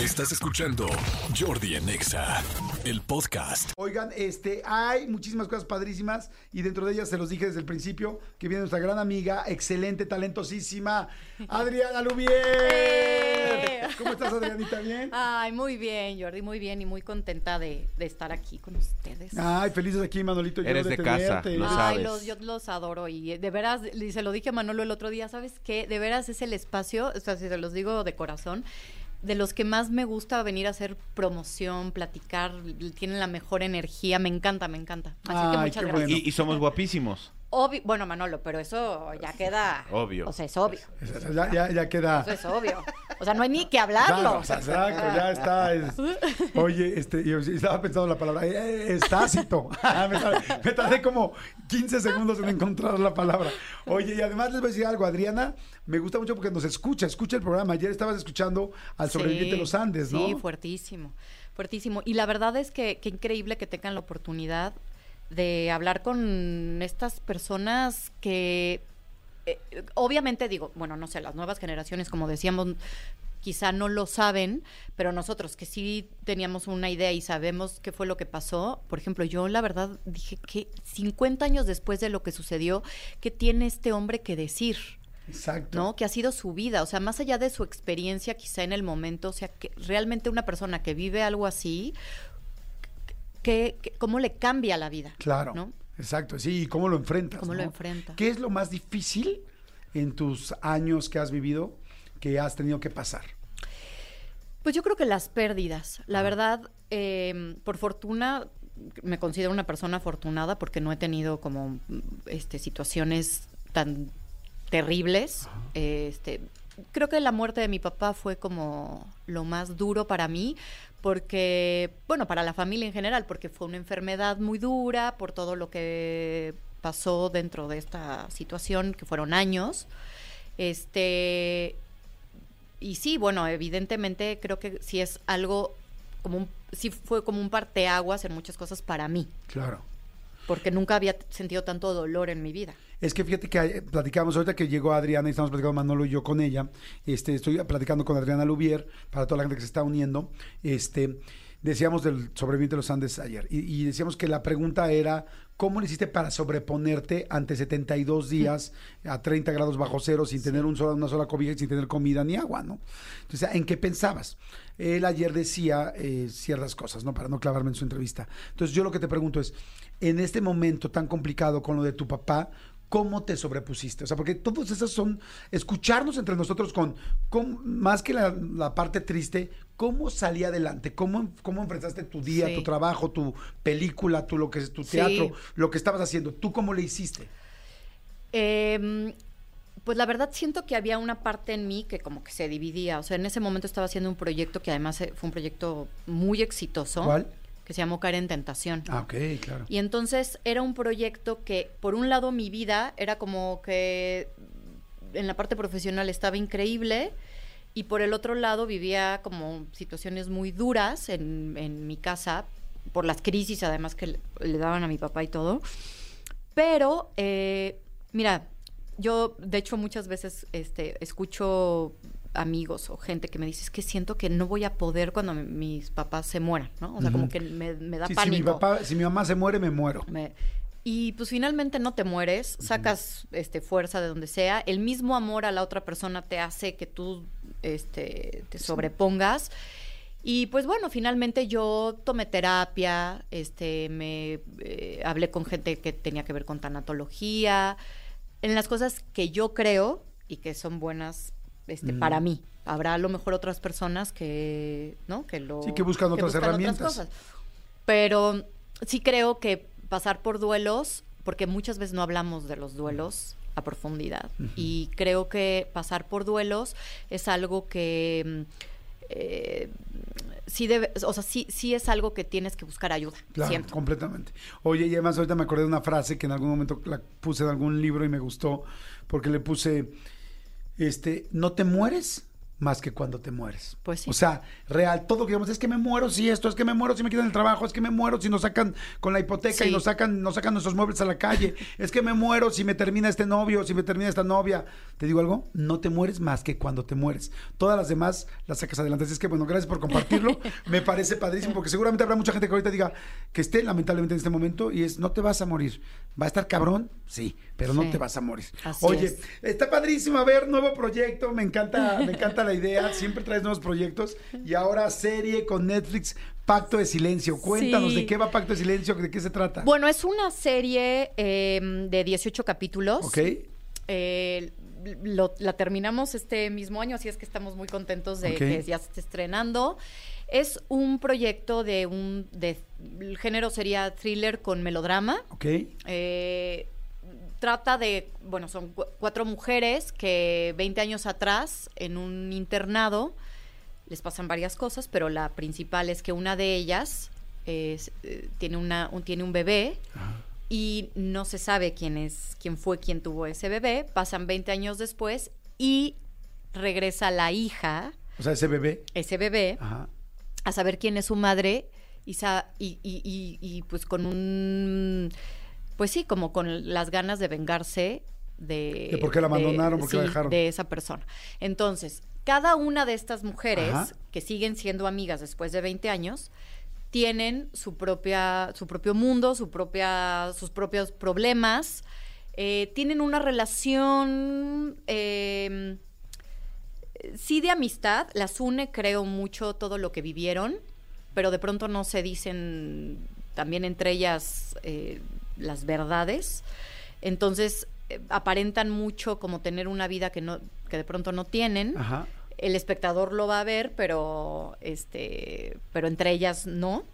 Estás escuchando Jordi en Exa, el podcast. Oigan, este, hay muchísimas cosas padrísimas y dentro de ellas se los dije desde el principio que viene nuestra gran amiga, excelente, talentosísima, Adriana Lubier. ¡Eh! ¿Cómo estás, Adrianita? ¿Bien? Ay, muy bien, Jordi, muy bien y muy contenta de, de estar aquí con ustedes. Ay, felices aquí, Manolito. yo Eres de casa, tenerte. lo Ay, sabes. los, yo los adoro y de veras, y se lo dije a Manolo el otro día, ¿sabes qué? De veras es el espacio, o sea, si se los digo de corazón, de los que más me gusta venir a hacer promoción, platicar, tienen la mejor energía, me encanta, me encanta. Así que muchas gracias. bueno. Y, y somos guapísimos. Obvio, bueno, Manolo, pero eso ya queda. Obvio. O sea, es obvio. Ya, ya, ya queda. Eso es obvio. O sea, no hay ni que hablarlo. Claro, exacto, ya está. es- Oye, este, yo estaba pensando la palabra, eh, es tácito. me, tardé, me tardé como 15 segundos en encontrar la palabra. Oye, y además les voy a decir algo, Adriana, me gusta mucho porque nos escucha, escucha el programa. Ayer estabas escuchando al sobreviviente de los Andes, ¿no? Sí, fuertísimo, fuertísimo. Y la verdad es que qué increíble que tengan la oportunidad de hablar con estas personas que, eh, obviamente digo, bueno, no sé, las nuevas generaciones, como decíamos, quizá no lo saben, pero nosotros que sí teníamos una idea y sabemos qué fue lo que pasó, por ejemplo, yo la verdad dije que 50 años después de lo que sucedió, ¿qué tiene este hombre que decir? Exacto. ¿no? Que ha sido su vida, o sea, más allá de su experiencia quizá en el momento, o sea, que realmente una persona que vive algo así, que, que- ¿cómo le cambia la vida? Claro. ¿no? Exacto, sí, ¿y cómo lo enfrentas? ¿Cómo lo no? enfrenta? ¿Qué es lo más difícil en tus años que has vivido que has tenido que pasar? Pues yo creo que las pérdidas, la verdad, eh, por fortuna, me considero una persona afortunada porque no he tenido como este, situaciones tan terribles. Este, creo que la muerte de mi papá fue como lo más duro para mí, porque, bueno, para la familia en general, porque fue una enfermedad muy dura, por todo lo que pasó dentro de esta situación, que fueron años. Este, y sí, bueno, evidentemente creo que sí es algo como un, sí fue como un parteaguas en muchas cosas para mí, Claro. Porque nunca había sentido tanto dolor en mi vida. Es que fíjate que platicamos ahorita que llegó Adriana y estamos platicando Manolo y yo con ella. Este, estoy platicando con Adriana Lubier para toda la gente que se está uniendo. Este, decíamos del sobreviviente de los Andes ayer y, y decíamos que la pregunta era ¿cómo le hiciste para sobreponerte ante 72 días a 30 grados bajo cero sin tener un sola, una sola cobija y sin tener comida ni agua, ¿no? Entonces, ¿en qué pensabas? Él ayer decía eh, ciertas cosas, ¿no? Para no clavarme en su entrevista. Entonces, yo lo que te pregunto es, en este momento tan complicado con lo de tu papá, ¿cómo te sobrepusiste? O sea, porque todos esos son escucharnos entre nosotros con, con- más que la, la parte triste, ¿cómo salí adelante? ¿Cómo, cómo enfrentaste tu día, Sí. tu trabajo, tu película, tu, lo que es tu Sí. teatro, lo que estabas haciendo? ¿Tú cómo le hiciste? Eh, pues la verdad siento que había una parte en mí que como que se dividía. O sea, en ese momento estaba haciendo un proyecto que además eh, fue un proyecto muy exitoso. ¿Cuál? Que se llamó Caer en Tentación. Ah, ok, claro. Y entonces era un proyecto que, por un lado, mi vida era como que en la parte profesional estaba increíble y por el otro lado vivía como situaciones muy duras en, en mi casa por las crisis además que le, le daban a mi papá y todo. Pero, eh, mira, yo de hecho muchas veces este, escucho amigos o gente que me dice, es que siento que no voy a poder cuando mi- mis papás se mueran, ¿no? O sea, como que me, me da Sí, si, pánico. mi papá, si mi mamá se muere, me muero. Me- y pues finalmente no te mueres, sacas este fuerza de donde sea, el mismo amor a la otra persona te hace que tú este te sobrepongas. Y pues bueno, finalmente yo tomé terapia, este me eh, hablé con gente que tenía que ver con tanatología, en las cosas que yo creo y que son buenas este, Mm. para mí. Habrá a lo mejor otras personas que, ¿no? Que lo Sí, que buscan otras herramientas. cosas. Pero sí creo que pasar por duelos, porque muchas veces no hablamos de los duelos a profundidad. Y creo que pasar por duelos es algo que mm, eh, sí debe, o sea, sí, sí es algo que tienes que buscar ayuda. Claro, completamente. Oye, y además ahorita me acordé de una frase que en algún momento la puse en algún libro y me gustó, porque le puse, este, no te mueres, más que cuando te mueres. Pues sí. O sea, real, todo lo que digamos, es que me muero si esto, es que me muero si me quitan el trabajo, es que me muero si nos sacan con la hipoteca y nos sacan, nos sacan nuestros muebles a la calle, es que me muero si me termina este novio, si me termina esta novia. ¿Te digo algo? No te mueres más que cuando te mueres. Todas las demás las sacas adelante. Así es que, bueno, gracias por compartirlo. me parece padrísimo porque seguramente habrá mucha gente que ahorita diga que esté lamentablemente en este momento y es, no te vas a morir. ¿Va a estar cabrón? Sí, pero no te vas a morir. Así Oye, es. Está padrísimo, a ver, nuevo proyecto, me encanta, me encanta la idea, siempre traes nuevos proyectos y ahora serie con Netflix, Pacto de Silencio. Cuéntanos Sí. de qué va Pacto de Silencio, de qué se trata. Bueno, es una serie eh, de 18 capítulos. ok, Eh, lo- la terminamos este mismo año, así es que estamos muy contentos de que ya se esté estrenando. Es un proyecto de un... De, el género sería thriller con melodrama. ok, Eh, trata de, bueno, son cu- cuatro mujeres que 20 años atrás, en un internado, les pasan varias cosas, pero la principal es que una de ellas es, eh, tiene, una, un, tiene un bebé y no se sabe quién es, quién fue quien tuvo ese bebé. Pasan 20 años después y regresa la hija, o sea, ese bebé. ese bebé, Ajá. a saber quién es su madre y, sa- y, y- y- y, pues con un pues sí como con las ganas de vengarse de De por qué la abandonaron, por qué la sí, dejaron. de esa persona entonces cada una de estas mujeres Ajá. que siguen siendo amigas después de 20 años tienen su propia su propio mundo su propia sus propios problemas eh, tienen una relación eh, sí de amistad, las une, creo mucho todo lo que vivieron, pero de pronto no se dicen también entre ellas eh, las verdades. Entonces eh, aparentan mucho como tener una vida que no, que de pronto no tienen. Ajá. El espectador lo va a ver, pero este, pero entre ellas no.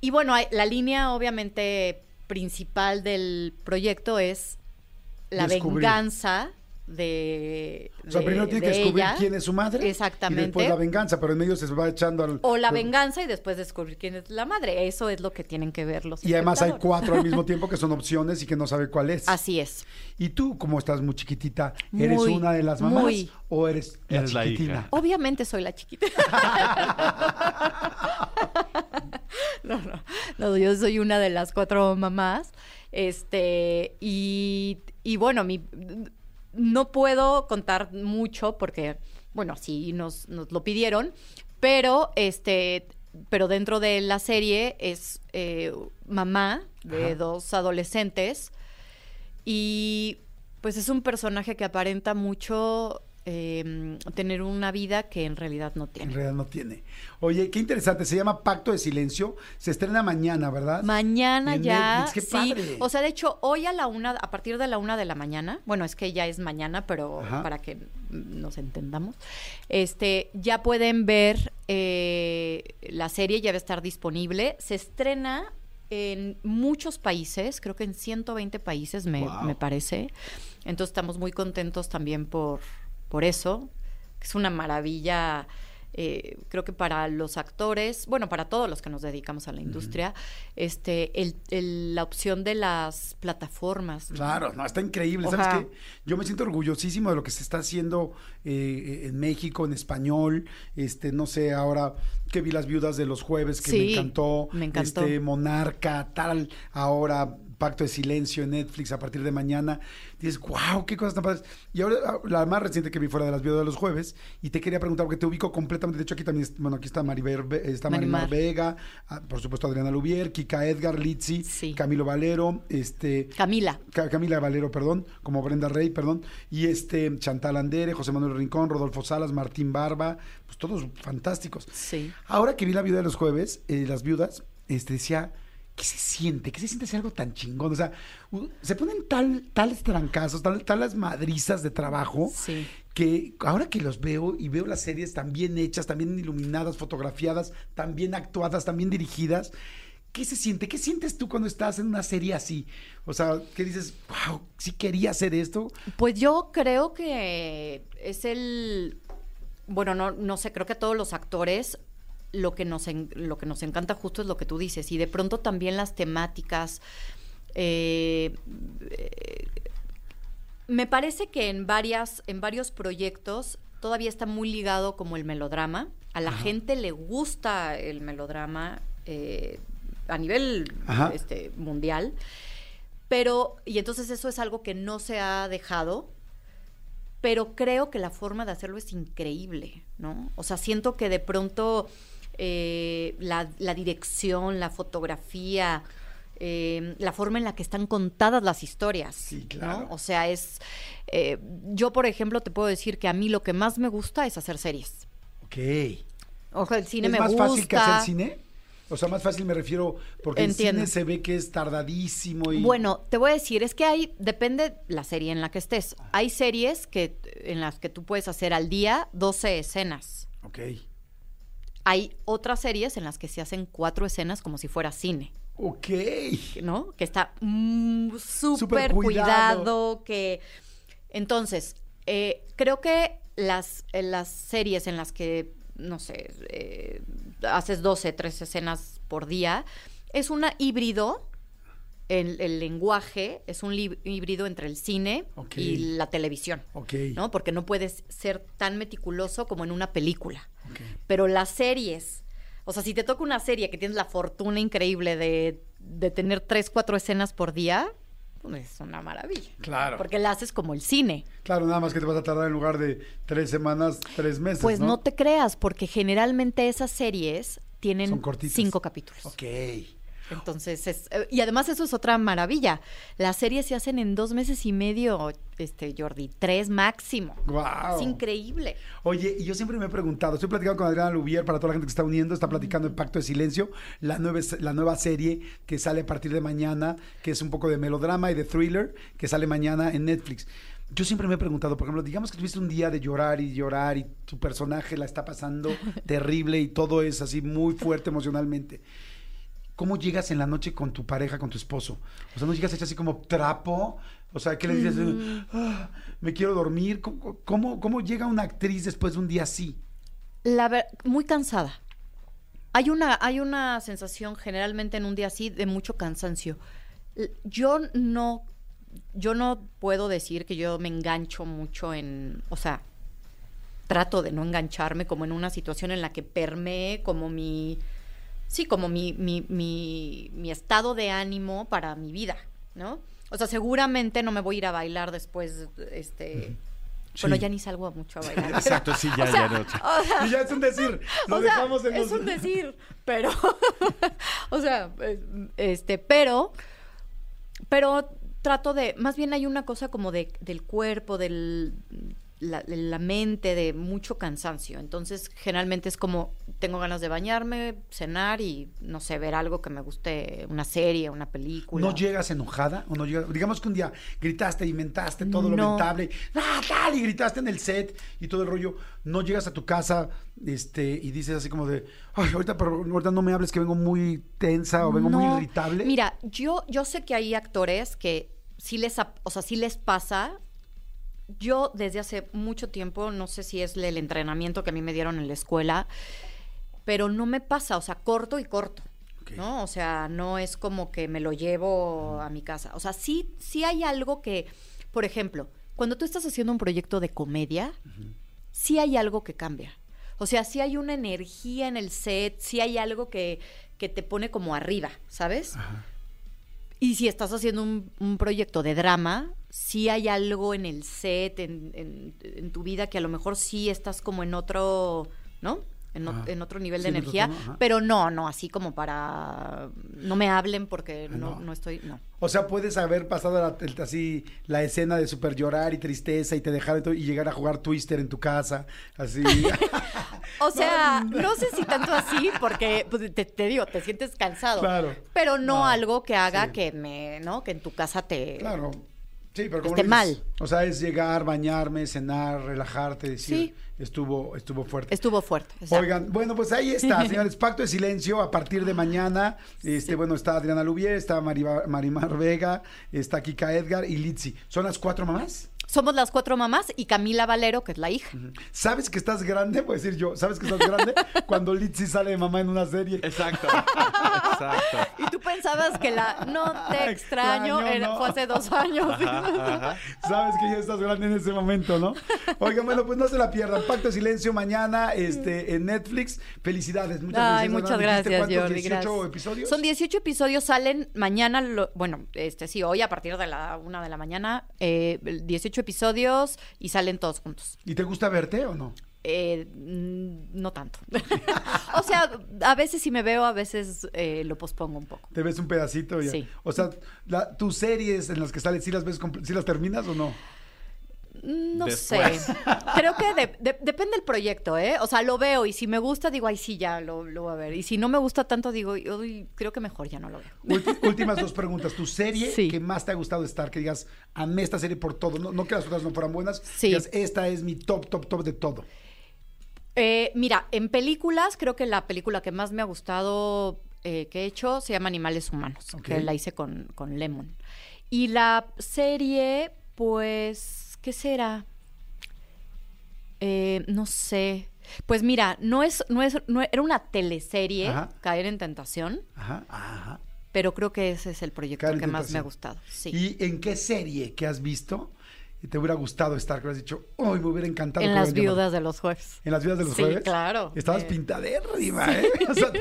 Y bueno, hay- la línea obviamente principal del proyecto es la Descubrir. venganza de, O sea, de- primero tiene que de descubrir ella. quién es su madre. Exactamente. Y después la venganza, pero en medio se va echando al. O la pero- venganza y después descubrir quién es la madre. Eso es lo que tienen que ver los Y además hay cuatro al mismo tiempo que son opciones y que no sabe cuál es. Así es. Y tú, como estás muy chiquitita, ¿eres Muy, una de las mamás muy. o eres la Eres la chiquitina? hija. Obviamente soy la chiquita. no, no, no, yo soy una de las cuatro mamás. Este, y, y bueno, mi, no puedo contar mucho porque, bueno, sí nos, nos lo pidieron, pero este, pero dentro de la serie es eh, mamá de Ajá. dos adolescentes y pues es un personaje que aparenta mucho eh, tener una vida que en realidad no En tiene. realidad no tiene. Oye, qué interesante. Se llama Pacto de Silencio. Se estrena mañana, ¿verdad? Mañana En ya, Netflix, qué sí. padre. O sea, de hecho, hoy a la una, a partir de la una de la mañana, bueno, es que ya es mañana, pero Ajá. para que nos entendamos, este, ya pueden ver eh, la serie, ya va a estar disponible. Se estrena en muchos países, creo que en 120 países, me, Wow. me parece. Entonces estamos muy contentos también por, por eso, es una maravilla. eh, creo que para los actores, bueno, para todos los que nos dedicamos a la industria, este, el, el- la opción de las plataformas. ¿no? Claro, no, está increíble. ¿Sabes qué? Yo me siento orgullosísimo de lo que se está haciendo eh, en México, en español. Este, no sé, ahora que vi las viudas de los jueves, que me encantó. me encantó. Este, Monarca, tal, ahora Pacto de Silencio en Netflix a partir de mañana. Dices, wow, qué cosas tan padres. Y ahora ah, la más reciente que vi fuera de las viudas de los jueves, y te quería preguntar, porque te ubico completamente. De hecho, aquí también, bueno, aquí está Maribel, está Marimar, Marimar. Vega, ah, por supuesto Adriana Lubier, Kika Edgar, Litzy, Sí. Camilo Valero, este. Camila. Ca- Camila Valero, perdón, como Brenda Rey, perdón, y este Chantal Andere, José Manuel Rincón, Rodolfo Salas, Martín Barba, pues todos fantásticos. Sí. Ahora que vi la viuda de los jueves, eh, las viudas, este decía, ¿qué se siente? ¿Qué se siente hacer algo tan chingón? O sea, se ponen tal, tales trancazos, tal, tales madrizas de trabajo Sí. que ahora que los veo y veo las series tan bien hechas, tan bien iluminadas, fotografiadas, tan bien actuadas, tan bien dirigidas, ¿qué se siente? ¿Qué sientes tú cuando estás en una serie así? O sea, ¿qué dices? Wow, sí quería hacer esto. Pues yo creo que es el bueno, no, no sé, creo que a todos los actores lo que nos en- lo que nos encanta justo es lo que tú dices. Y de pronto también las temáticas. eh, eh, me parece que en varias, en varios proyectos todavía está muy ligado como el melodrama. A la gente le gusta el melodrama eh, a nivel este, mundial. Pero, y entonces eso es algo que no se ha dejado, pero creo que la forma de hacerlo es increíble, ¿no? O sea, siento que de pronto eh, la, la dirección, la fotografía, eh, la forma en la que están contadas las historias, Sí, claro. ¿no? O sea, es... eh, yo, por ejemplo, te puedo decir que a mí lo que más me gusta es hacer series. Ok. Ojo, el cine ¿Es me más gusta. fácil que hacer cine? O sea, más fácil me refiero porque Entiendo. el cine se ve que es tardadísimo y... Bueno, te voy a decir, es que hay, depende la serie en la que estés. Hay series que en las que tú puedes hacer al día 12 escenas. Ok. Hay otras series en las que se hacen cuatro escenas como si fuera cine, Ok. ¿no? Que está mm, Súper cuidado. cuidado, que... Entonces, eh, creo que las, en las series en las que, no sé, eh, haces 12, 13 escenas por día, es una híbrido el, el lenguaje es un híbrido entre el cine y la televisión, Ok. ¿no? Porque no puedes ser tan meticuloso como en una película. Pero las series, o sea, si te toca una serie que tienes la fortuna increíble de, de tener tres, cuatro escenas por día, pues es una maravilla. Claro. Porque la haces como el cine. Claro, nada más que te vas a tardar en lugar de tres semanas, tres meses, Pues ¿no? no te creas, porque generalmente esas series tienen Son cinco capítulos. Ok. Entonces, es, eh, y además eso es otra maravilla. Las series se hacen en dos meses y medio, este, Jordi, tres máximo. Wow. Es increíble. Oye, y yo siempre me he preguntado, estoy platicando con Adriana Lubier para toda la gente que está uniendo, está platicando el Pacto de Silencio, la nueva, la nueva serie que sale a partir de mañana, que es un poco de melodrama y de thriller, que sale mañana en Netflix. Yo siempre me he preguntado, por ejemplo, digamos que tuviste un día de llorar y llorar y tu personaje la está pasando terrible y todo es así muy fuerte emocionalmente. ¿Cómo llegas en la noche con tu pareja, con tu esposo? O sea, ¿no llegas hecho así como trapo? O sea, ¿qué le dices? "Ah, me quiero dormir. ¿Cómo, cómo, cómo llega una actriz después de un día así? La ver- muy cansada. Hay una, hay una sensación generalmente en un día así de mucho cansancio. Yo no, yo no puedo decir que yo me engancho mucho en, o sea, trato de no engancharme como en una situación en la que permee como mi, sí, como mi, mi, mi, mi estado de ánimo para mi vida, ¿no? O sea, seguramente no me voy a ir a bailar después, este, bueno, Sí. ya ni salgo mucho a bailar. Exacto, sí, ya, o sea, ya no. o sea, Y ya es un decir, lo o sea, dejamos en es los... un decir, pero, o sea, eh, este, pero, pero trato de, más bien hay una cosa como de, del cuerpo, del, la, mente, de mucho cansancio. Entonces, generalmente es como, tengo ganas de bañarme, cenar y, no sé, ver algo que me guste, una serie, una película. ¿No llegas enojada? ¿O no llegas? Digamos que un día gritaste, inventaste todo lo No. mentable, ¡ah, tal! Y gritaste en el set y todo el rollo. ¿No llegas a tu casa este, y dices así como de, ay, ahorita, pero ahorita no me hables que vengo muy tensa o vengo muy irritable? Mira, yo, yo sé que hay actores que sí les, o sea, sí les pasa. Yo desde hace mucho tiempo, no sé si es el entrenamiento que a mí me dieron en la escuela, pero no me pasa, o sea, corto y corto. ¿No? O sea, no es como que me lo llevo a mi casa. O sea, sí, sí hay algo que, por ejemplo, cuando tú estás haciendo un proyecto de comedia, sí hay algo que cambia. O sea, sí hay una energía en el set, sí hay algo que, que te pone como arriba, ¿sabes? Y si estás haciendo un, un proyecto de drama, sí hay algo en el set, en, en- en tu vida, que a lo mejor sí estás como en otro, ¿no? En, o- en otro nivel Sí, de energía, pero no, no, así como para... No me hablen porque Ah, no, no. no estoy... No. O sea, puedes haber pasado la- el- así la escena de super llorar y tristeza y te dejar y llegar a jugar Twister en tu casa, así. O sea, no sé si tanto así, porque pues, te, te digo, te sientes cansado. Claro. Pero no, No, algo que haga sí. que me, ¿no? Que en tu casa te. claro. Sí, pero como Esté mal. O sea, es llegar, bañarme, cenar, relajarte, decir, Sí. estuvo, estuvo fuerte. Estuvo fuerte. exacto. Oigan, bueno, pues ahí está, señores. Pacto de silencio a partir de mañana. Este, bueno, está Adriana Lubier, está Marimar Vega, está Kika Edgar y Litsi. ¿Son las cuatro mamás? Somos las cuatro mamás y Camila Valero, que es la hija. ¿Sabes que estás grande? Voy a decir yo, ¿sabes que estás grande? Cuando Litzy sale de mamá en una serie. Exacto. Exacto. Y tú pensabas que la no te extraño, Extraño, era- no. fue hace dos años. Sabes que ya estás grande en ese momento, ¿no? Oigan, bueno, pues no se la pierdan. Pacto de Silencio mañana este, en Netflix. Felicidades. Muchas Ay, muchas ¿Dijiste gracias? Jordi. 18 gracias. episodios? Son 18 episodios, salen mañana, lo- bueno, este sí, hoy a partir de la una de la mañana, eh, 18 episodios y salen todos juntos. ¿Y te gusta verte o no? Eh, mm, no tanto. o sea, a veces sí me veo, a veces eh, lo pospongo un poco. Te ves un pedacito ya. Sí. O sea, la- tus series en las que sales, ¿sí las ves, sí las terminas o no? No Después. sé. Creo que de- de- depende del proyecto, ¿eh? O sea, lo veo y si me gusta, digo, ay, sí, ya lo, lo voy a ver. Y si no me gusta tanto, digo, uy, creo que mejor ya no lo veo. Ulti- últimas dos preguntas. ¿Tu serie Sí. que más te ha gustado estar? Que digas, amé esta serie por todo. No, no que las otras no fueran buenas. Sí. Digas, esta es mi top, top, top de todo. Eh, mira, en películas, creo que la película que más me ha gustado eh, que he hecho se llama Animales Humanos, que la hice con, con Lemon. Y la serie, pues, ¿qué será? Eh, no sé. Pues mira, no es, no es, no era una teleserie, Ajá. Caer en Tentación, Ajá, ajá. pero creo que ese es el proyecto Caer que más me ha gustado. Sí. ¿Y en qué serie que has visto te hubiera gustado estar? Que has dicho, uy, me hubiera encantado. en las hubieran llamado"? viudas de los jueves. ¿En las vidas de los Sí, jueves? claro. Estabas Eh. pintadérrima, ¿eh? O sea, te,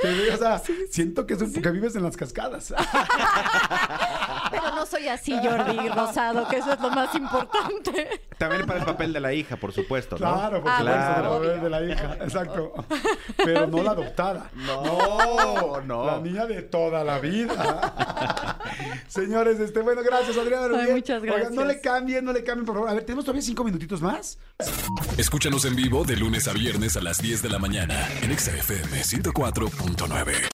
te veo, o sea, siento que, es un, que vives en las cascadas. Pero no soy así, Jordi Rosado, que eso es lo más importante. También para el papel de la hija, por supuesto, ¿no? Claro, por Ah, supuesto, claro. de la bebé Obvio. de la hija, exacto. Pero no la adoptada. No, no. La niña de toda la vida. Señores, este, bueno, gracias, Adriana. Ay, Rubier. muchas Oigan, no gracias. le cambien, no le cambien, por favor. A ver, tenemos todavía cinco minutitos más. Escúchanos en vivo de lunes a viernes a las 10 de la mañana en Exa FM 104.9.